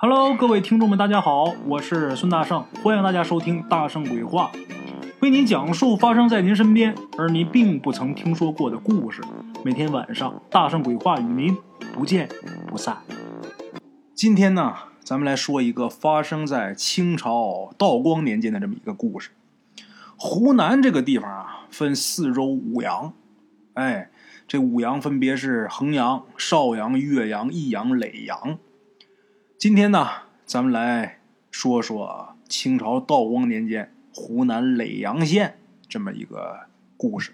Hello，各位听众们，大家好，我是孙大圣，欢迎大家收听《大圣鬼话》，为您讲述发生在您身边而您并不曾听说过的故事。每天晚上，《大圣鬼话》与您不见不散。今天呢，咱们来说一个发生在清朝道光年间的这么一个故事。湖南这个地方啊，分四州五阳，哎，这五阳分别是衡阳、邵阳、岳阳、益阳、耒阳。今天呢，咱们来说说清朝道光年间湖南耒阳县这么一个故事。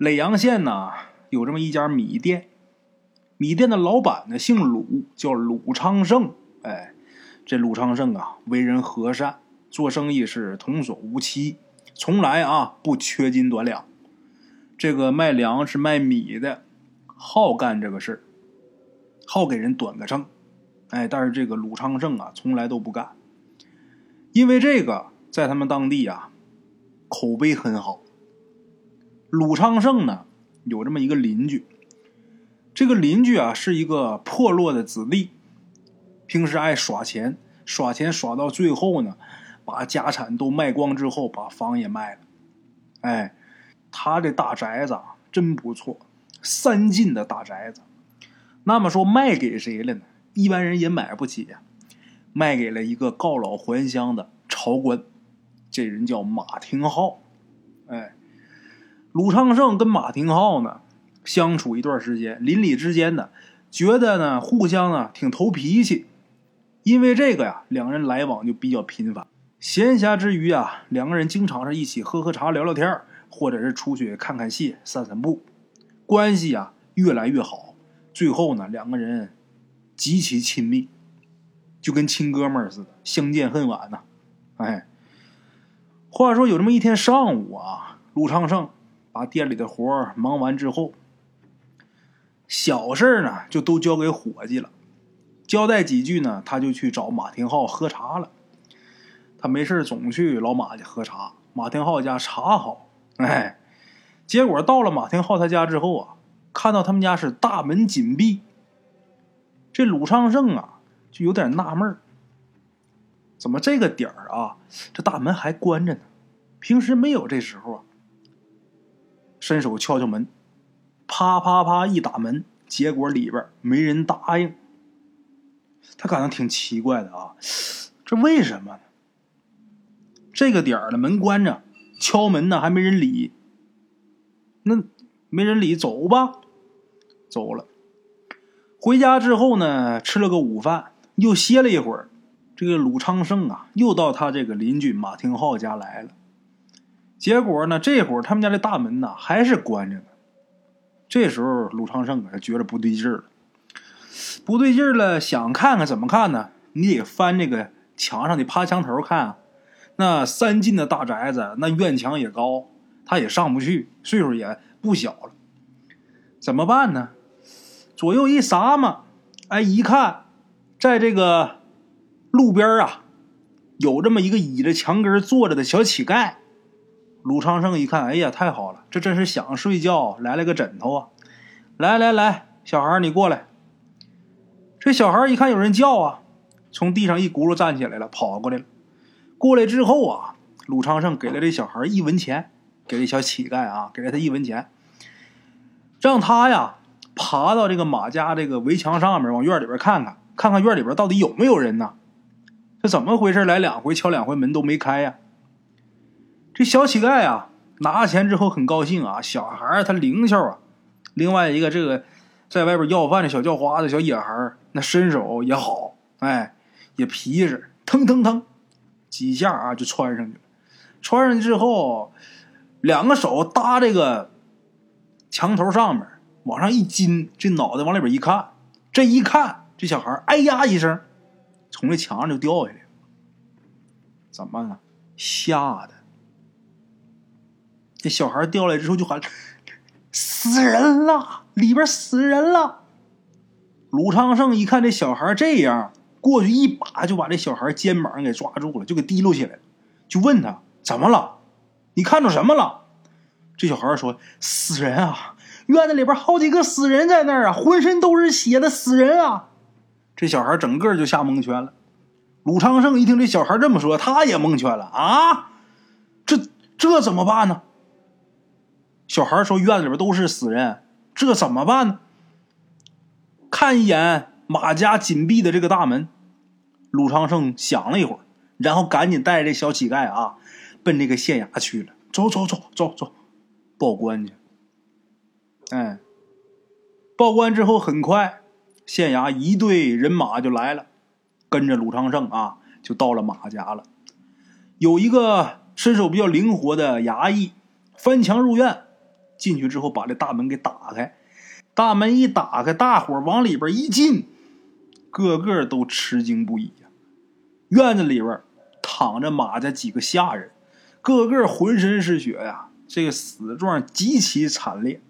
耒阳县呢，有这么一家米店，米店的老板呢姓鲁，叫鲁昌盛。哎，这鲁昌盛啊，为人和善，做生意是童叟无欺，从来啊不缺斤短两。这个卖粮食卖米的，好干这个事好给人短个秤。哎，但是这个鲁昌盛啊，从来都不干，因为这个在他们当地啊，口碑很好。鲁昌盛呢，有这么一个邻居，这个邻居啊是一个破落的子弟，平时爱耍钱，耍钱耍到最后呢，把家产都卖光之后，把房也卖了。哎，他这大宅子啊真不错，三进的大宅子。那么说卖给谁了呢？一般人也买不起呀，卖给了一个告老还乡的朝官，这人叫马廷浩。哎，鲁昌盛跟马廷浩呢相处一段时间，邻里之间呢觉得呢互相呢挺投脾气，因为这个呀，两人来往就比较频繁。闲暇之余啊，两个人经常是一起喝喝茶、聊聊天或者是出去看看戏、散散步，关系啊越来越好。最后呢，两个人。极其亲密，就跟亲哥们儿似的，相见恨晚呐。哎，话说有这么一天上午啊，鲁昌盛把店里的活儿忙完之后，小事呢就都交给伙计了，交代几句呢，他就去找马廷浩喝茶了。他没事总去老马家喝茶，马廷浩家茶好。哎，结果到了马廷浩他家之后啊，看到他们家是大门紧闭。这鲁昌盛啊，就有点纳闷怎么这个点儿啊，这大门还关着呢？平时没有这时候啊。伸手敲敲门，啪啪啪一打门，结果里边没人答应。他感到挺奇怪的啊，这为什么呢？这个点儿的门关着，敲门呢还没人理。那没人理，走吧，走了。回家之后呢，吃了个午饭，又歇了一会儿。这个鲁昌盛啊，又到他这个邻居马廷浩家来了。结果呢，这会儿他们家的大门呢还是关着呢。这时候鲁昌盛啊，觉得不对劲儿了，不对劲儿了，想看看怎么看呢？你得翻这个墙上的趴墙头看。啊那三进的大宅子，那院墙也高，他也上不去，岁数也不小了，怎么办呢？左右一撒嘛，哎，一看，在这个路边啊，有这么一个倚着墙根坐着的小乞丐。鲁昌盛一看，哎呀，太好了，这真是想睡觉来了个枕头啊！来来来，小孩你过来。这小孩一看有人叫啊，从地上一轱辘站起来了，跑过来了。过来之后啊，鲁昌盛给了这小孩一文钱，给这小乞丐啊，给了他一文钱，让他呀。爬到这个马家这个围墙上面，往院里边看看，看看院里边到底有没有人呢？这怎么回事？来两回敲两回门都没开呀！这小乞丐啊，拿了钱之后很高兴啊，小孩他灵巧啊。另外一个这个在外边要饭的小叫花子、小野孩那身手也好，哎，也皮实，腾腾腾，几下啊就穿上去了。穿上去之后，两个手搭这个墙头上面。往上一金，这脑袋往里边一看，这一看，这小孩哎呀一声，从这墙上就掉下来。怎么了？吓的！这小孩掉下来之后就喊：“死人了！里边死人了！”鲁昌盛一看这小孩这样，过去一把就把这小孩肩膀给抓住了，就给提溜起来了，就问他怎么了？你看着什么了？这小孩说：“死人啊！”院子里边好几个死人在那儿啊，浑身都是血的死人啊！这小孩整个就吓蒙圈了。鲁昌盛一听这小孩这么说，他也蒙圈了啊！这这怎么办呢？小孩说：“院子里边都是死人，这怎么办呢？”看一眼马家紧闭的这个大门，鲁昌盛想了一会儿，然后赶紧带着这小乞丐啊，奔这个县衙去了。走走走走走，报官去。哎，报官之后，很快县衙一队人马就来了，跟着鲁昌盛啊，就到了马家了。有一个身手比较灵活的衙役，翻墙入院，进去之后把这大门给打开。大门一打开，大伙往里边一进，个个都吃惊不已呀。院子里边躺着马家几个下人，个个浑身是血呀，这个死状极其惨烈。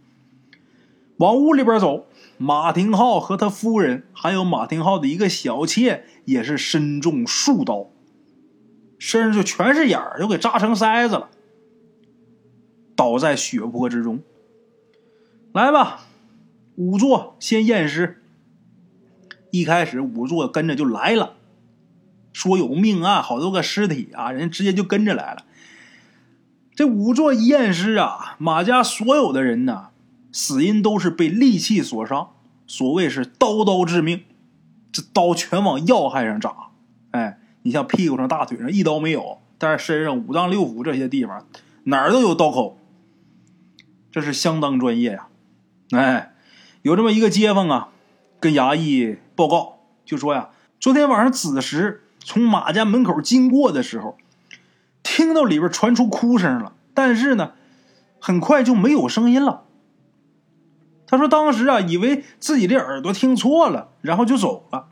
往屋里边走，马廷浩和他夫人，还有马廷浩的一个小妾，也是身中数刀，身上就全是眼儿，就给扎成筛子了，倒在血泊之中。来吧，仵作先验尸。一开始仵作跟着就来了，说有命案，好多个尸体啊，人直接就跟着来了。这仵作一验尸啊，马家所有的人呢。死因都是被利器所伤，所谓是刀刀致命，这刀全往要害上扎。哎，你像屁股上、大腿上一刀没有，但是身上五脏六腑这些地方哪儿都有刀口，这是相当专业呀。哎，有这么一个街坊啊，跟衙役报告，就说呀，昨天晚上子时从马家门口经过的时候，听到里边传出哭声了，但是呢，很快就没有声音了。他说：“当时啊，以为自己的耳朵听错了，然后就走了。”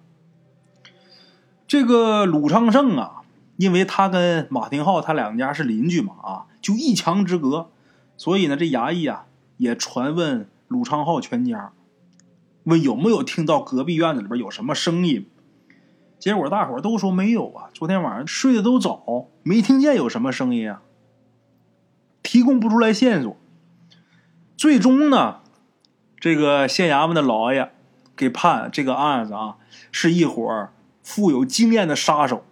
这个鲁昌盛啊，因为他跟马廷浩他两家是邻居嘛，啊，就一墙之隔，所以呢，这衙役啊也传问鲁昌浩全家，问有没有听到隔壁院子里边有什么声音。结果大伙都说没有啊，昨天晚上睡得都早，没听见有什么声音啊，提供不出来线索。最终呢。这个县衙门的老爷给判这个案子啊，是一伙富有经验的杀手，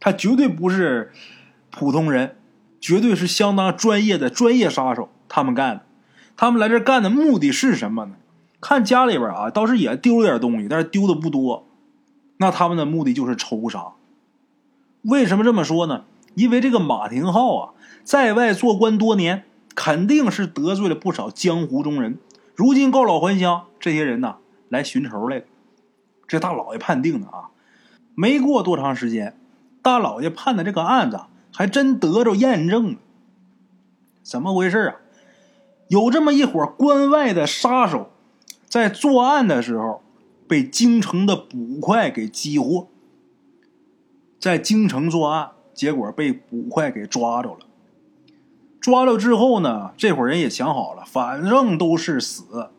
他绝对不是普通人，绝对是相当专业的专业杀手。他们干的，他们来这干的目的是什么呢？看家里边啊，倒是也丢了点东西，但是丢的不多。那他们的目的就是仇杀。为什么这么说呢？因为这个马廷浩啊，在外做官多年，肯定是得罪了不少江湖中人。如今告老还乡，这些人呢来寻仇来了。这大老爷判定的啊，没过多长时间，大老爷判的这个案子还真得着验证了。怎么回事啊？有这么一伙关外的杀手，在作案的时候被京城的捕快给激活，在京城作案，结果被捕快给抓着了。抓了之后呢，这伙人也想好了，反正都是死，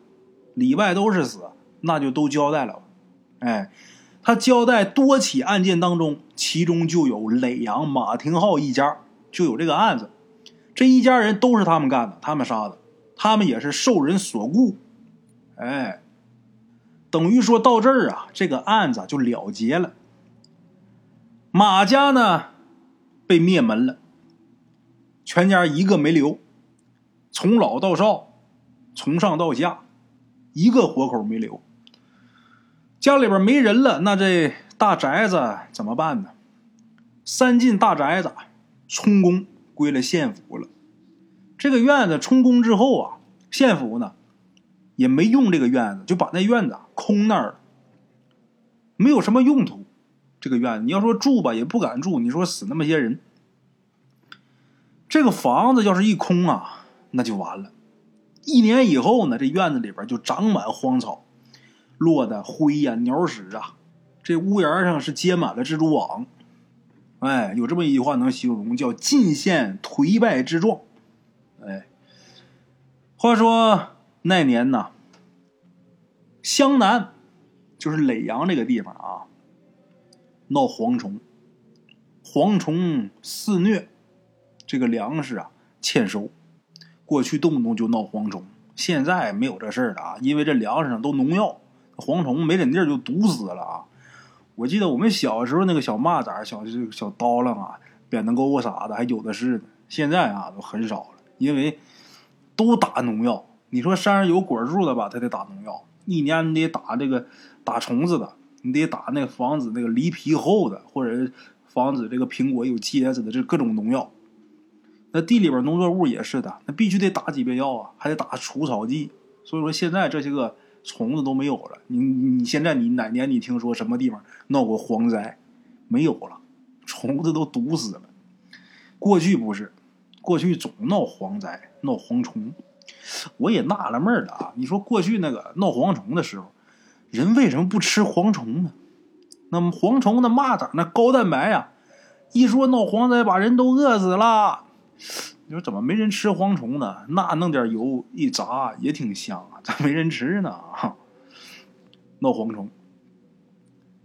里外都是死，那就都交代了。哎，他交代多起案件当中，其中就有耒阳马廷浩一家就有这个案子，这一家人都是他们干的，他们杀的，他们也是受人所雇。哎，等于说到这儿啊，这个案子就了结了。马家呢，被灭门了。全家一个没留，从老到少，从上到下，一个活口没留。家里边没人了，那这大宅子怎么办呢？三进大宅子充公归了县府了。这个院子充公之后啊，县府呢也没用这个院子，就把那院子空那儿了，没有什么用途。这个院子你要说住吧，也不敢住。你说死那么些人。这个房子要是一空啊，那就完了。一年以后呢，这院子里边就长满荒草，落的灰呀、鸟屎啊。这屋檐上是结满了蜘蛛网。哎，有这么一句话能形容，叫尽现颓败之状。哎，话说那年呢，湘南就是耒阳这个地方啊，闹蝗虫，蝗虫肆虐。这个粮食啊欠收，过去动不动就闹蝗虫，现在没有这事儿了啊，因为这粮食上都农药，蝗虫没忍地儿就毒死了啊。我记得我们小时候那个小蚂蚱、小小刀郎啊、扁担钩啥的，还有的是呢。现在啊，都很少了，因为都打农药。你说山上有果树的吧，他得打农药，一年你得打这个打虫子的，你得打那个防止那个梨皮厚的，或者防止这个苹果有疖子的，这各种农药。那地里边农作物也是的，那必须得打几遍药啊，还得打除草剂。所以说现在这些个虫子都没有了。你你现在你哪年你听说什么地方闹过蝗灾？没有了，虫子都毒死了。过去不是，过去总闹蝗灾、闹蝗虫。我也纳了闷了啊！你说过去那个闹蝗虫的时候，人为什么不吃蝗虫呢？那么蝗虫的蚂蚱那高蛋白呀，一说闹蝗灾把人都饿死了。你说怎么没人吃蝗虫呢？那弄点油一炸也挺香啊，咋没人吃呢？闹蝗虫，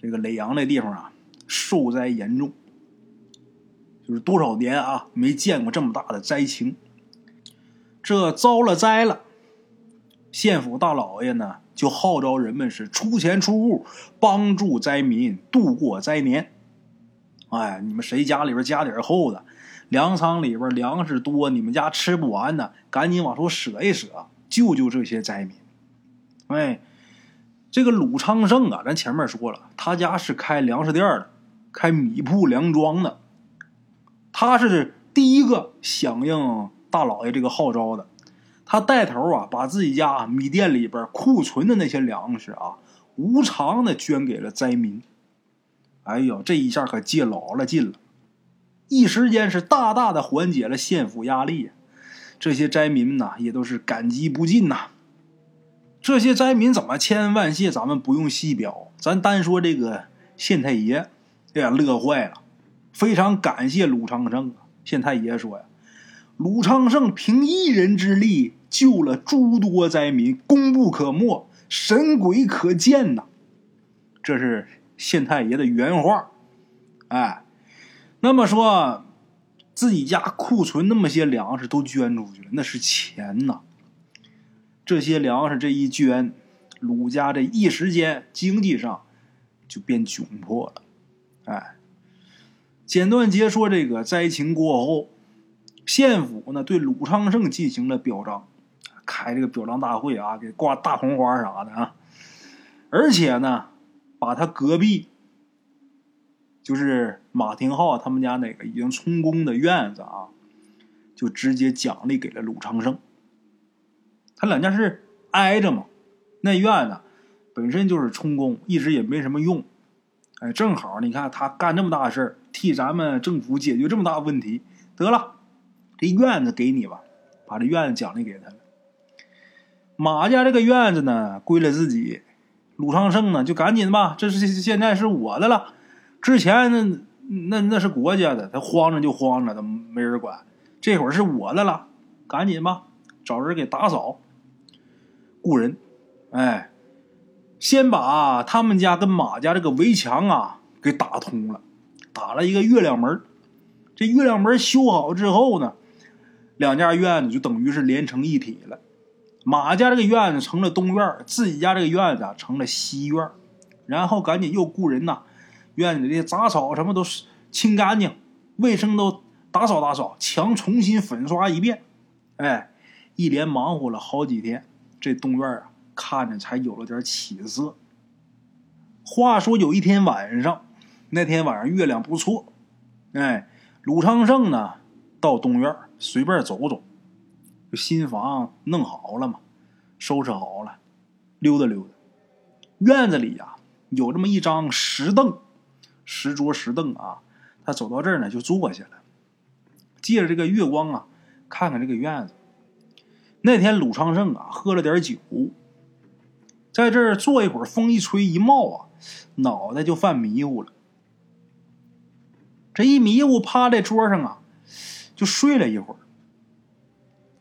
这个耒阳那地方啊，受灾严重，就是多少年啊没见过这么大的灾情。这遭了灾了，县府大老爷呢就号召人们是出钱出物帮助灾民度过灾年。哎，你们谁家里边家底厚的，粮仓里边粮食多，你们家吃不完呢，赶紧往出舍一舍，救救这些灾民。哎，这个鲁昌盛啊，咱前面说了，他家是开粮食店的，开米铺粮庄的，他是第一个响应。大老爷这个号召的，他带头啊，把自己家米店里边库存的那些粮食啊，无偿的捐给了灾民。哎呦，这一下可借老了劲了，一时间是大大的缓解了县府压力。这些灾民呐，也都是感激不尽呐。这些灾民怎么千恩万谢，咱们不用细表，咱单说这个县太爷，哎呀，乐坏了，非常感谢鲁昌盛啊。县太爷说呀。鲁昌盛凭一人之力救了诸多灾民，功不可没，神鬼可见呐！这是县太爷的原话。哎，那么说，自己家库存那么些粮食都捐出去了，那是钱呐！这些粮食这一捐，鲁家这一时间经济上就变窘迫了。哎，简短截说这个灾情过后。县府呢对鲁昌盛进行了表彰，开这个表彰大会啊，给挂大红花啥的啊，而且呢，把他隔壁就是马廷浩他们家那个已经充公的院子啊，就直接奖励给了鲁昌盛。他两家是挨着嘛，那院子本身就是充公，一直也没什么用，哎，正好你看他干这么大事儿，替咱们政府解决这么大问题，得了。这院子给你吧，把这院子奖励给他了。马家这个院子呢，归了自己。鲁昌盛呢，就赶紧吧，这是现在是我的了。之前那那那是国家的，他慌着就慌着，他没人管。这会儿是我的了，赶紧吧，找人给打扫。雇人，哎，先把他们家跟马家这个围墙啊给打通了，打了一个月亮门。这月亮门修好之后呢。两家院子就等于是连成一体了，马家这个院子成了东院，自己家这个院子成了西院，然后赶紧又雇人呐，院子里的杂草什么都是清干净，卫生都打扫打扫，墙重新粉刷一遍，哎，一连忙活了好几天，这东院啊看着才有了点起色。话说有一天晚上，那天晚上月亮不错，哎，鲁昌盛呢到东院。随便走走，新房弄好了嘛，收拾好了，溜达溜达。院子里呀，有这么一张石凳，石桌石凳啊。他走到这儿呢，就坐下了，借着这个月光啊，看看这个院子。那天鲁昌盛啊，喝了点酒，在这儿坐一会儿，风一吹一冒啊，脑袋就犯迷糊了。这一迷糊，趴在桌上啊。就睡了一会儿，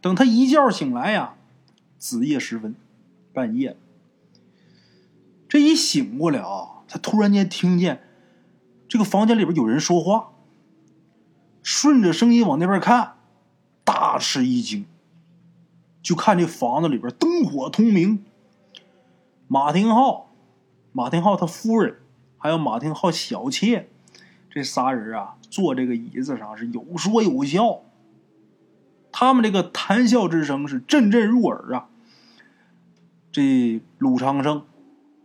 等他一觉醒来呀，子夜时分，半夜。这一醒过来啊，他突然间听见这个房间里边有人说话，顺着声音往那边看，大吃一惊，就看这房子里边灯火通明。马廷浩，马廷浩他夫人还有马廷浩小妾，这仨人啊，坐这个椅子上是有说有笑。他们这个谈笑之声是阵阵入耳啊。这鲁长生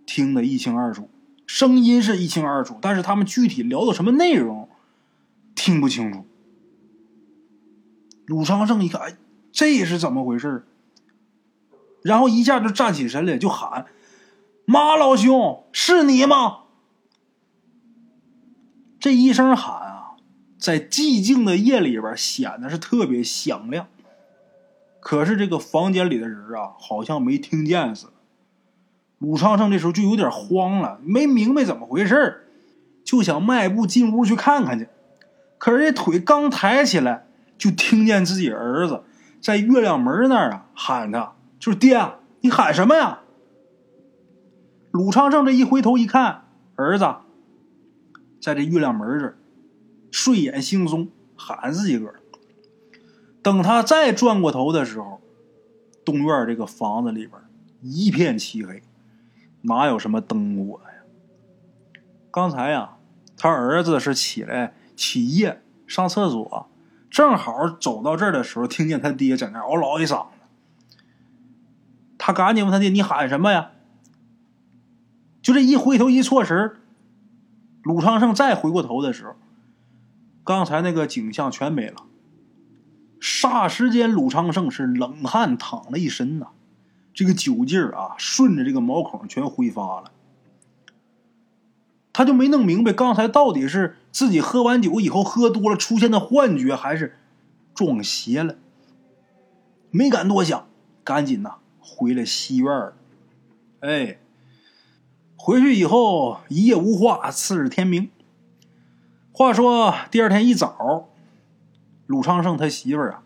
听得一清二楚，声音是一清二楚，但是他们具体聊的什么内容听不清楚。鲁昌盛一看，哎，这是怎么回事？然后一下就站起身来，就喊：“马老兄，是你吗？”这一声喊啊，在寂静的夜里边显得是特别响亮。可是这个房间里的人啊，好像没听见似的。鲁昌盛这时候就有点慌了，没明白怎么回事就想迈步进屋去看看去。可是这腿刚抬起来，就听见自己儿子在月亮门那儿啊喊他，就是爹，你喊什么呀？鲁昌盛这一回头一看，儿子在这月亮门这儿睡眼惺忪喊自己个儿。等他再转过头的时候，东院这个房子里边一片漆黑，哪有什么灯火呀？刚才呀，他儿子是起来起夜上厕所，正好走到这儿的时候，听见他爹在那嗷唠一嗓子。他赶紧问他爹：“你喊什么呀？”就这一回头一错神鲁昌盛再回过头的时候，刚才那个景象全没了。霎时间，鲁昌盛是冷汗淌了一身呐，这个酒劲儿啊，顺着这个毛孔全挥发了。他就没弄明白，刚才到底是自己喝完酒以后喝多了出现的幻觉，还是撞邪了？没敢多想，赶紧呐回了西院儿。哎，回去以后一夜无话，次日天明。话说第二天一早。鲁昌盛他媳妇儿啊，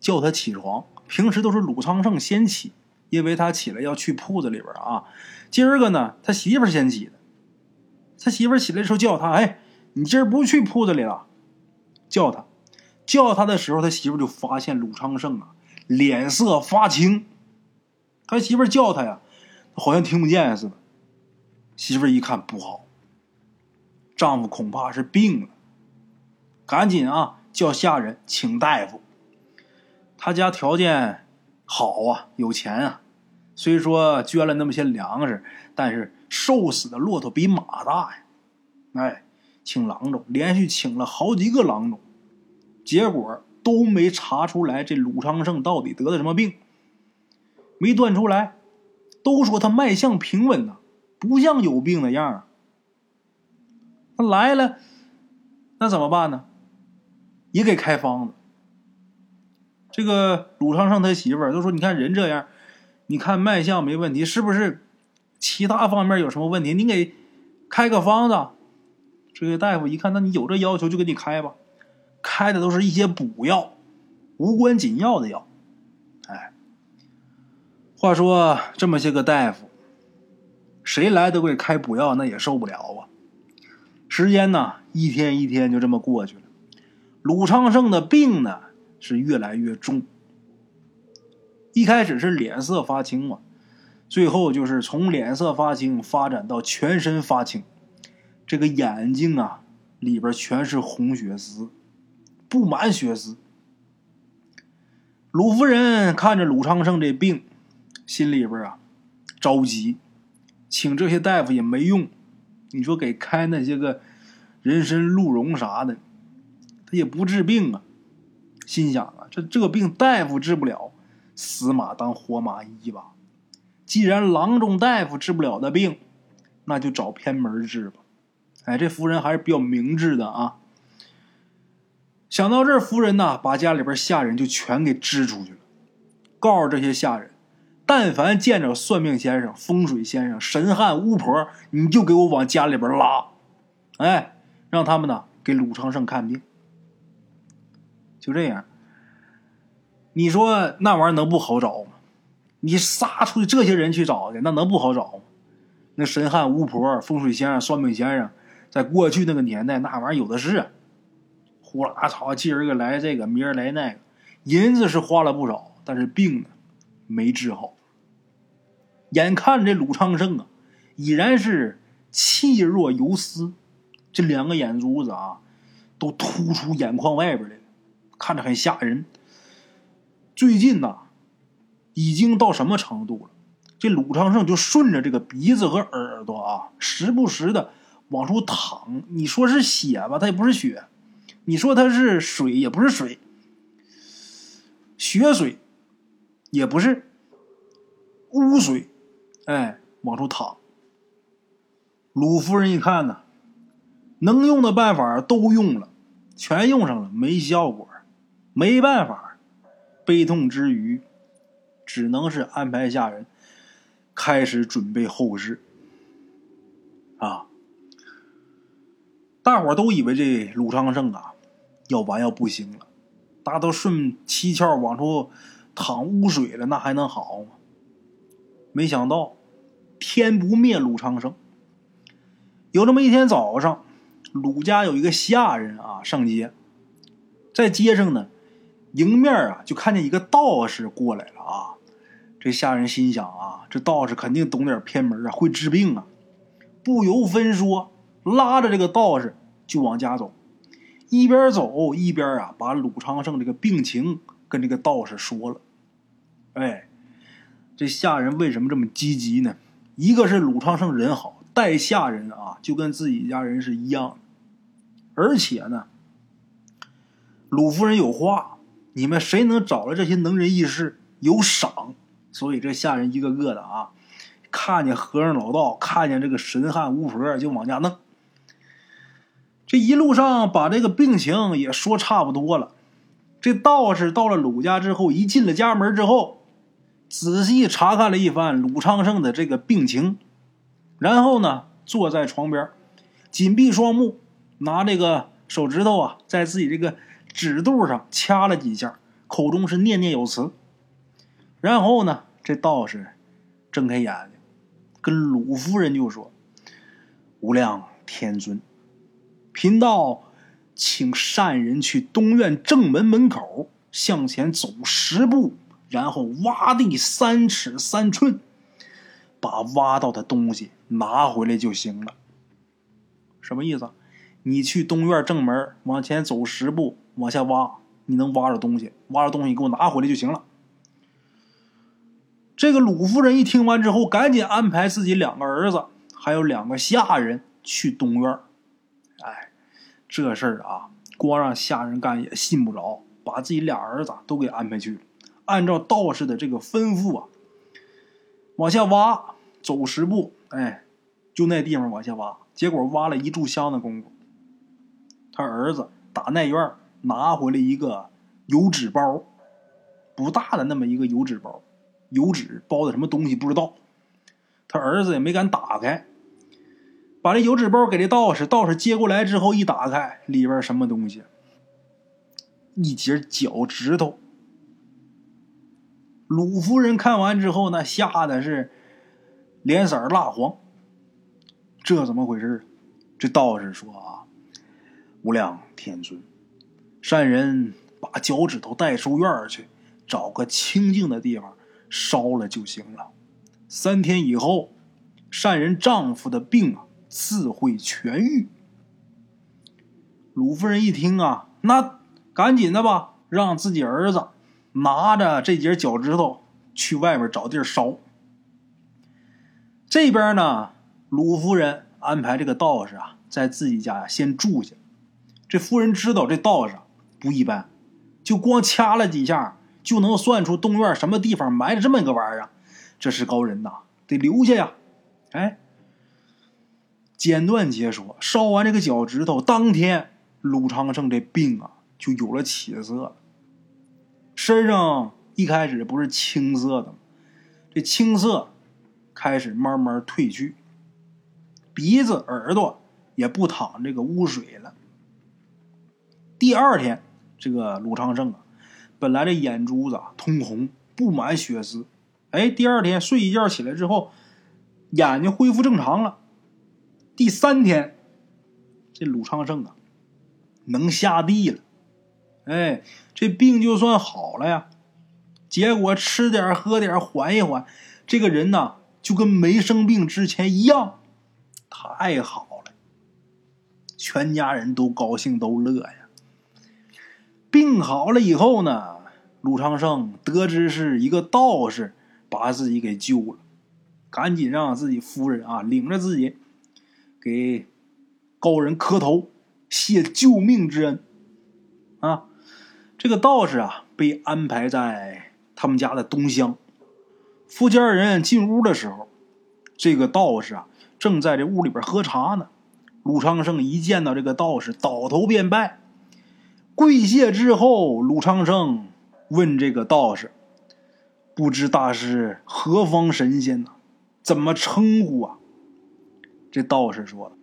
叫他起床。平时都是鲁昌盛先起，因为他起来要去铺子里边啊。今儿个呢，他媳妇先起的。他媳妇起来的时候叫他：“哎，你今儿不去铺子里了？”叫他，叫他的时候，他媳妇就发现鲁昌盛啊脸色发青。他媳妇叫他呀，好像听不见似的。媳妇一看不好，丈夫恐怕是病了，赶紧啊！叫下人请大夫。他家条件好啊，有钱啊。虽说捐了那么些粮食，但是瘦死的骆驼比马大呀。哎，请郎中，连续请了好几个郎中，结果都没查出来这鲁昌盛到底得的什么病，没断出来。都说他脉象平稳呐，不像有病的样儿。他来了，那怎么办呢？也给开方子。这个鲁昌盛他媳妇儿都说：“你看人这样，你看脉象没问题，是不是？其他方面有什么问题？你给开个方子。”这位大夫一看，那你有这要求就给你开吧。开的都是一些补药、无关紧要的药。哎，话说这么些个大夫，谁来都给开补药，那也受不了啊。时间呢，一天一天就这么过去了。鲁昌盛的病呢是越来越重，一开始是脸色发青嘛，最后就是从脸色发青发展到全身发青，这个眼睛啊里边全是红血丝，布满血丝。鲁夫人看着鲁昌盛这病，心里边啊着急，请这些大夫也没用，你说给开那些个人参、鹿茸啥的。他也不治病啊，心想啊，这这病大夫治不了，死马当活马医吧。既然郎中大夫治不了的病，那就找偏门治吧。哎，这夫人还是比较明智的啊。想到这儿，夫人呐，把家里边下人就全给支出去了，告诉这些下人，但凡见着算命先生、风水先生、神汉巫婆，你就给我往家里边拉，哎，让他们呢给鲁长胜看病。就这样，你说那玩意儿能不好找吗？你杀出去这些人去找去，那能不好找吗？那神汉巫婆、风水先生、算命先生，在过去那个年代，那玩意儿有的是。呼啦吵，今儿个来这个，明儿来那个，银子是花了不少，但是病呢，没治好。眼看这鲁昌盛啊，已然是气若游丝，这两个眼珠子啊，都突出眼眶外边来了，看着很吓人。最近呐，已经到什么程度了？这鲁昌盛就顺着这个鼻子和耳朵啊，时不时的往出淌。你说是血吧，它也不是血；你说它是水，也不是水。血水也不是，污水，哎，往出淌。鲁夫人一看呢，能用的办法都用了，全用上了，没效果，没办法，悲痛之余，只能是安排下人开始准备后事。啊，大伙都以为这鲁昌盛啊要完要不行了，大都顺七窍往出淌污水了，那还能好吗？没想到天不灭鲁昌盛。有这么一天早上，鲁家有一个下人啊上街，在街上呢，迎面啊就看见一个道士过来了啊。这下人心想啊，这道士肯定懂点偏门啊，会治病啊。不由分说，拉着这个道士就往家走，一边走一边啊把鲁昌盛这个病情跟这个道士说了。哎，这下人为什么这么积极呢？一个是鲁昌盛人好。待下人啊，就跟自己家人是一样，而且呢，鲁夫人有话，你们谁能找了这些能人异士，有赏。所以这下人一个个的啊，看见和尚老道，看见这个神汉巫婆，就往家弄。这一路上把这个病情也说差不多了。这道士到了鲁家之后，一进了家门之后，仔细查看了一番鲁昌盛的这个病情。然后呢，坐在床边，紧闭双目，拿这个手指头啊，在自己这个指肚上掐了几下，口中是念念有词。然后呢，这道士睁开眼睛，跟鲁夫人就说：“无量天尊，贫道请善人去东院正门门口向前走十步，然后挖地三尺三寸。”把挖到的东西拿回来就行了。什么意思？你去东院正门往前走十步，往下挖，你能挖着东西，挖着东西给我拿回来就行了。这个鲁夫人一听完之后，赶紧安排自己两个儿子还有两个下人去东院。哎，这事儿啊，光让下人干也信不着，把自己俩儿子都给安排去了。按照道士的这个吩咐啊，往下挖。走十步，哎，就那地方往下挖，结果挖了一炷香的功夫，他儿子打那院拿回来一个油纸包，不大的那么一个油纸包，油纸包的什么东西不知道，他儿子也没敢打开，把这油纸包给这道士，道士接过来之后一打开，里边什么东西？一截脚趾头。鲁夫人看完之后，呢吓得是。脸色蜡黄，这怎么回事？这道士说啊：“无量天尊，善人把脚趾头带出院去，找个清静的地方烧了就行了。三天以后，善人丈夫的病啊自会痊愈。”鲁夫人一听啊，那赶紧的吧，让自己儿子拿着这截脚趾头去外边找地儿烧。这边呢，鲁夫人安排这个道士啊，在自己家先住下。这夫人知道这道士不一般，就光掐了几下，就能算出东院什么地方埋着这么一个玩意儿，这是高人呐，得留下呀。哎，简短结说，烧完这个脚趾头，当天鲁昌胜这病啊就有了起色。身上一开始不是青色的吗？这青色。开始慢慢褪去，鼻子、耳朵也不淌这个污水了。第二天，这个鲁昌盛啊，本来这眼珠子通红，布满血丝。哎，第二天睡一觉起来之后，眼睛恢复正常了。第三天，这鲁昌盛啊，能下地了。哎，这病就算好了呀。结果吃点喝点缓一缓，这个人呐。就跟没生病之前一样，太好了，全家人都高兴都乐呀。病好了以后呢，鲁昌盛得知是一个道士把自己给救了，赶紧让自己夫人啊领着自己给高人磕头谢救命之恩啊。这个道士啊被安排在他们家的东厢。富家人进屋的时候，这个道士啊正在这屋里边喝茶呢。鲁昌盛一见到这个道士，倒头便拜。跪谢之后，鲁昌胜问这个道士：“不知大师何方神仙呢？怎么称呼啊？”这道士说：“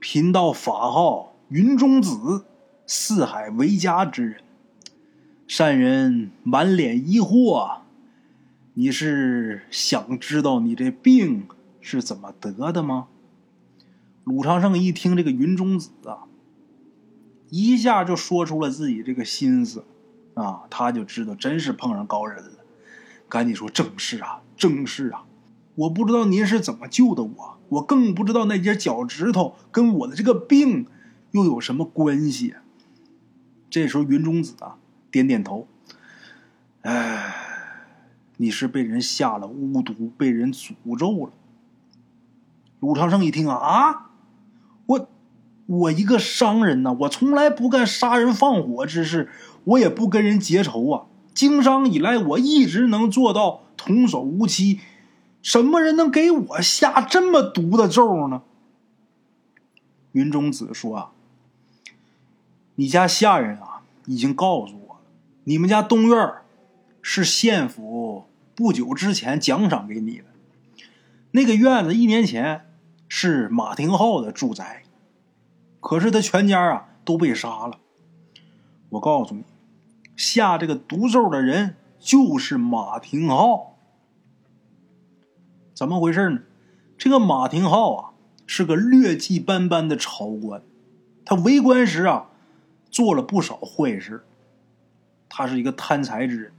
贫道法号云中子，四海为家之人。善人满脸疑惑，你是想知道你这病是怎么得的吗？”鲁昌胜一听这个云中子啊。一下就说出了自己这个心思，啊，他就知道真是碰上高人了，赶紧说正是啊，正是啊，我不知道您是怎么救的我，我更不知道那节脚趾头跟我的这个病又有什么关系。这时候云中子啊点点头，哎，你是被人下了巫毒，被人诅咒了。鲁长胜一听啊啊，我一个商人呢，我从来不干杀人放火之事，我也不跟人结仇啊。经商以来，我一直能做到童叟无欺。什么人能给我下这么毒的咒呢？云中子说：“啊，你家下人啊，已经告诉我了，你们家东院是县府不久之前奖赏给你的。那个院子一年前是马廷浩的住宅。”可是他全家啊都被杀了。我告诉你，下这个毒咒的人就是马廷浩。怎么回事呢？这个马廷浩啊是个劣迹斑斑的朝官，他为官时啊做了不少坏事。他是一个贪财之人，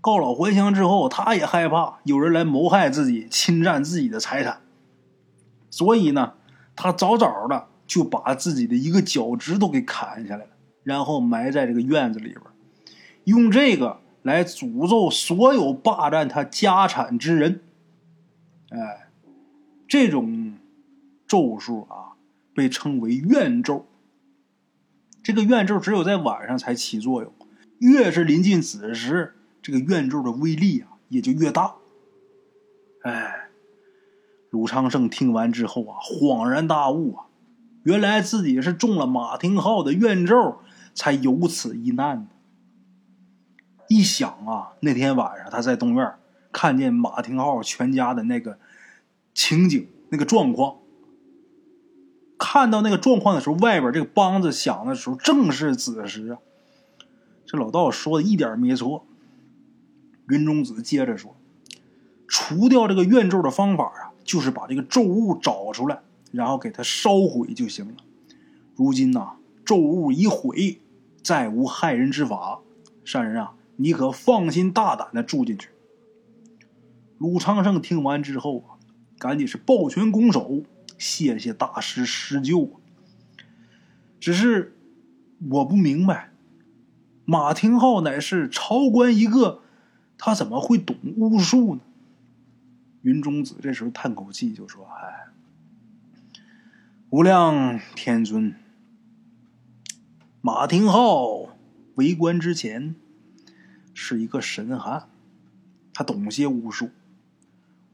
告老还乡之后，他也害怕有人来谋害自己、侵占自己的财产，所以呢，他早早的。就把自己的一个脚趾头给砍下来了，然后埋在这个院子里边，用这个来诅咒所有霸占他家产之人。哎，这种咒术啊，被称为怨咒。这个怨咒只有在晚上才起作用，越是临近子时，这个怨咒的威力啊也就越大。哎，鲁昌盛听完之后啊，恍然大悟啊。原来自己是中了马廷浩的怨咒，才有此一难。一想啊，那天晚上他在东院看见马廷浩全家的那个情景、那个状况，看到那个状况的时候，外边这个梆子响的时候，正是子时啊。这老道说的一点没错。云中子接着说：“除掉这个怨咒的方法啊，就是把这个咒物找出来。”然后给他烧毁就行了。如今呐，咒物已毁，再无害人之法。善人啊，你可放心大胆的住进去。鲁昌盛听完之后啊，赶紧是抱拳拱手，谢谢大师施救。只是我不明白，马廷浩乃是朝官一个，他怎么会懂巫术呢？云中子这时候叹口气就说：“哎。”无量天尊，马廷浩为官之前是一个神汉，他懂些巫术。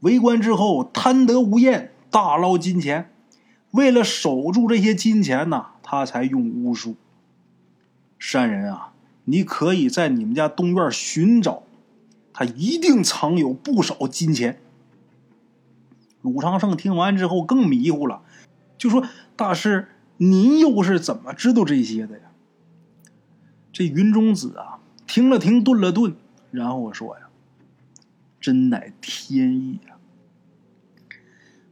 为官之后贪得无厌，大捞金钱。为了守住这些金钱呐，他才用巫术。善人啊，你可以在你们家东院寻找，他一定藏有不少金钱。鲁长胜听完之后更迷糊了。就说大师，您又是怎么知道这些的呀？这云中子啊，停了停，顿了顿，然后我说呀：“真乃天意啊！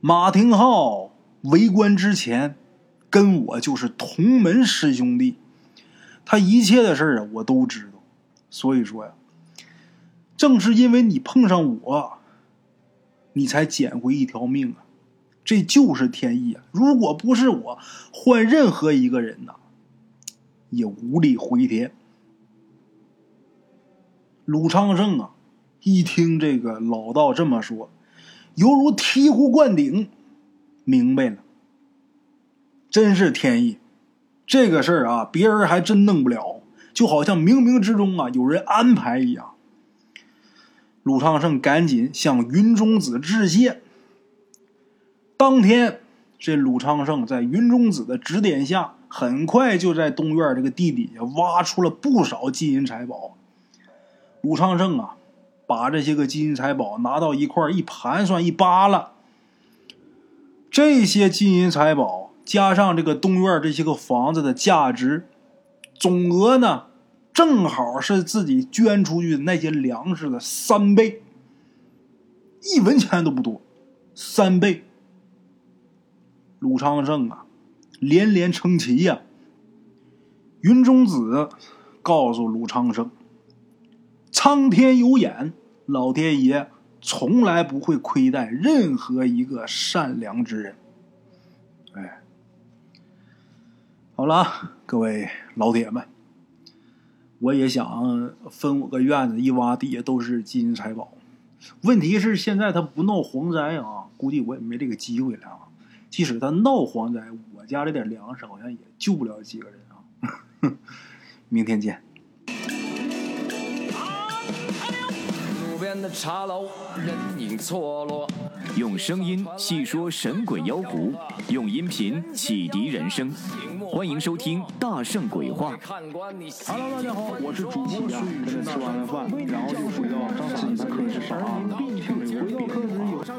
马廷浩为官之前，跟我就是同门师兄弟，他一切的事啊，我都知道。所以说呀，正是因为你碰上我，你才捡回一条命啊！这就是天意啊！如果不是我，换任何一个人呐，也无力回天。鲁昌盛啊，一听这个老道这么说，犹如醍醐灌顶，明白了，真是天意。这个事儿啊，别人还真弄不了，就好像冥冥之中啊有人安排一样。鲁昌盛赶紧向云中子致谢。当天，这鲁昌盛在云中子的指点下，很快就在东院这个地底下挖出了不少金银财宝。鲁昌盛啊，把这些个金银财宝拿到一块一盘算一扒拉，这些金银财宝加上这个东院这些个房子的价值，总额呢？正好是自己捐出去的那些粮食的三倍，一文钱都不多，三倍。鲁昌盛啊，连连称奇呀。云中子告诉鲁昌盛：“苍天有眼，老天爷从来不会亏待任何一个善良之人。”哎，好了，各位老铁们。我也想分我个院子，一挖底下都是金银财宝。问题是现在他不闹蝗灾啊，估计我也没这个机会了啊。即使他闹蝗灾，我家这点粮食好像也救不了几个人啊。明天见。路边的茶楼，人影错落。用声音细说神鬼妖狐，用音频启迪人生。欢迎收听《大圣鬼话》。Hello，大家好，我是主播孙宇，吃完了饭，然后就回到自己的课室上啊。